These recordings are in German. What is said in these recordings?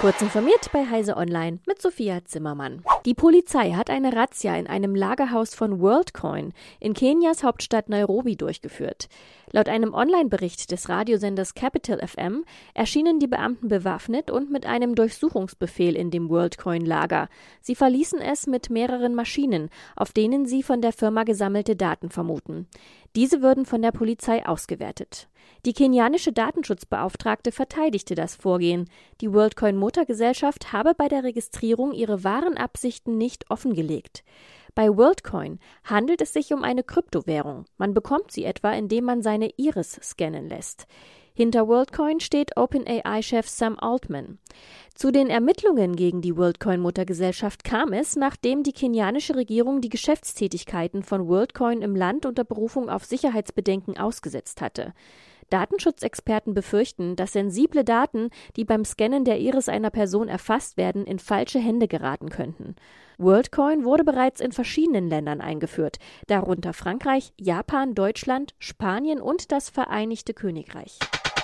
Kurz informiert bei Heise Online mit Sophia Zimmermann. Die Polizei hat eine Razzia in einem Lagerhaus von WorldCoin in Kenias Hauptstadt Nairobi durchgeführt. Laut einem Online-Bericht des Radiosenders Capital FM erschienen die Beamten bewaffnet und mit einem Durchsuchungsbefehl in dem WorldCoin-Lager. Sie verließen es mit mehreren Maschinen, auf denen sie von der Firma gesammelte Daten vermuten. Diese würden von der Polizei ausgewertet. Die kenianische Datenschutzbeauftragte verteidigte das Vorgehen. Die WorldCoin Motorgesellschaft habe bei der Registrierung ihre wahren Absichten nicht offengelegt. Bei WorldCoin handelt es sich um eine Kryptowährung. Man bekommt sie etwa, indem man seine Iris scannen lässt. Hinter WorldCoin steht OpenAI-Chef Sam Altman. Zu den Ermittlungen gegen die WorldCoin-Muttergesellschaft kam es, nachdem die kenianische Regierung die Geschäftstätigkeiten von WorldCoin im Land unter Berufung auf Sicherheitsbedenken ausgesetzt hatte. Datenschutzexperten befürchten, dass sensible Daten, die beim Scannen der Iris einer Person erfasst werden, in falsche Hände geraten könnten. WorldCoin wurde bereits in verschiedenen Ländern eingeführt, darunter Frankreich, Japan, Deutschland, Spanien und das Vereinigte Königreich.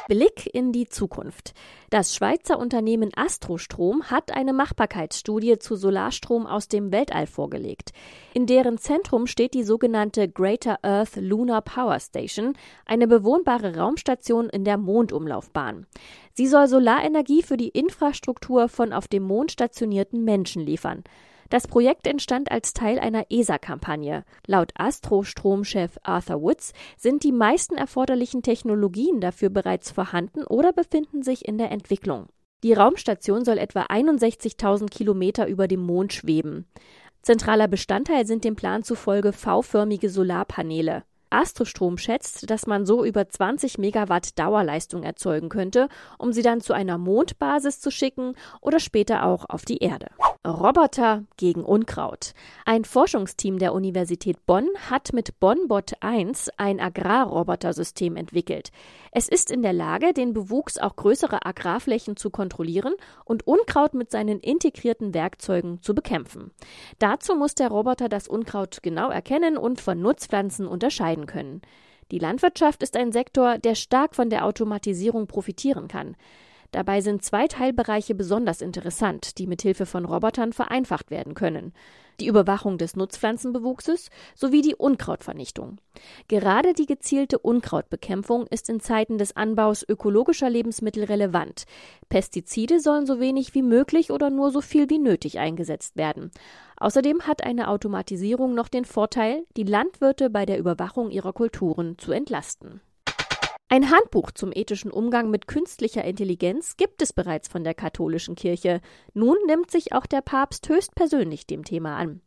Blick in die Zukunft. Das Schweizer Unternehmen Astrostrom hat eine Machbarkeitsstudie zu Solarstrom aus dem Weltall vorgelegt. In deren Zentrum steht die sogenannte Greater Earth Lunar Power Station, eine bewohnbare Raumstation in der Mondumlaufbahn. Sie soll Solarenergie für die Infrastruktur von auf dem Mond stationierten Menschen liefern. Das Projekt entstand als Teil einer ESA-Kampagne. Laut Astro-Stromchef Arthur Woods sind die meisten erforderlichen Technologien dafür bereits vorhanden oder befinden sich in der Entwicklung. Die Raumstation soll etwa 61.000 Kilometer über dem Mond schweben. Zentraler Bestandteil sind dem Plan zufolge V-förmige Solarpaneele. Astrostrom schätzt, dass man so über 20 Megawatt Dauerleistung erzeugen könnte, um sie dann zu einer Mondbasis zu schicken oder später auch auf die Erde. Roboter gegen Unkraut. Ein Forschungsteam der Universität Bonn hat mit BonnBot 1 ein Agrarrobotersystem entwickelt. Es ist in der Lage, den Bewuchs auch größerer Agrarflächen zu kontrollieren und Unkraut mit seinen integrierten Werkzeugen zu bekämpfen. Dazu muss der Roboter das Unkraut genau erkennen und von Nutzpflanzen unterscheiden können. Die Landwirtschaft ist ein Sektor, der stark von der Automatisierung profitieren kann. Dabei sind zwei Teilbereiche besonders interessant, die mithilfe von Robotern vereinfacht werden können. Die Überwachung des Nutzpflanzenbewuchses sowie die Unkrautvernichtung. Gerade die gezielte Unkrautbekämpfung ist in Zeiten des Anbaus ökologischer Lebensmittel relevant. Pestizide sollen so wenig wie möglich oder nur so viel wie nötig eingesetzt werden. Außerdem hat eine Automatisierung noch den Vorteil, die Landwirte bei der Überwachung ihrer Kulturen zu entlasten. Ein Handbuch zum ethischen Umgang mit künstlicher Intelligenz gibt es bereits von der katholischen Kirche. Nun nimmt sich auch der Papst höchstpersönlich dem Thema an.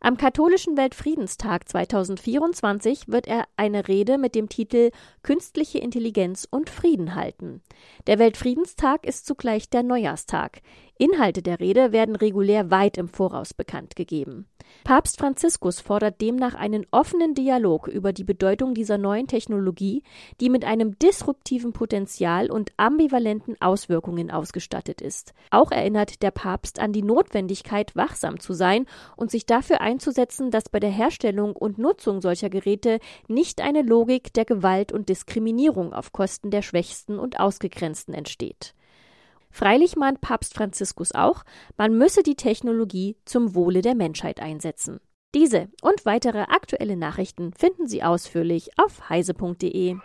Am katholischen Weltfriedenstag 2024 wird er eine Rede mit dem Titel Künstliche Intelligenz und Frieden halten. Der Weltfriedenstag ist zugleich der Neujahrstag. Inhalte der Rede werden regulär weit im Voraus bekannt gegeben. Papst Franziskus fordert demnach einen offenen Dialog über die Bedeutung dieser neuen Technologie, die mit einem disruptiven Potenzial und ambivalenten Auswirkungen ausgestattet ist. Auch erinnert der Papst an die Notwendigkeit, wachsam zu sein und sich dafür einzusetzen, dass bei der Herstellung und Nutzung solcher Geräte nicht eine Logik der Gewalt und Diskriminierung auf Kosten der Schwächsten und Ausgegrenzten entsteht. Freilich mahnt Papst Franziskus auch, man müsse die Technologie zum Wohle der Menschheit einsetzen. Diese und weitere aktuelle Nachrichten finden Sie ausführlich auf heise.de.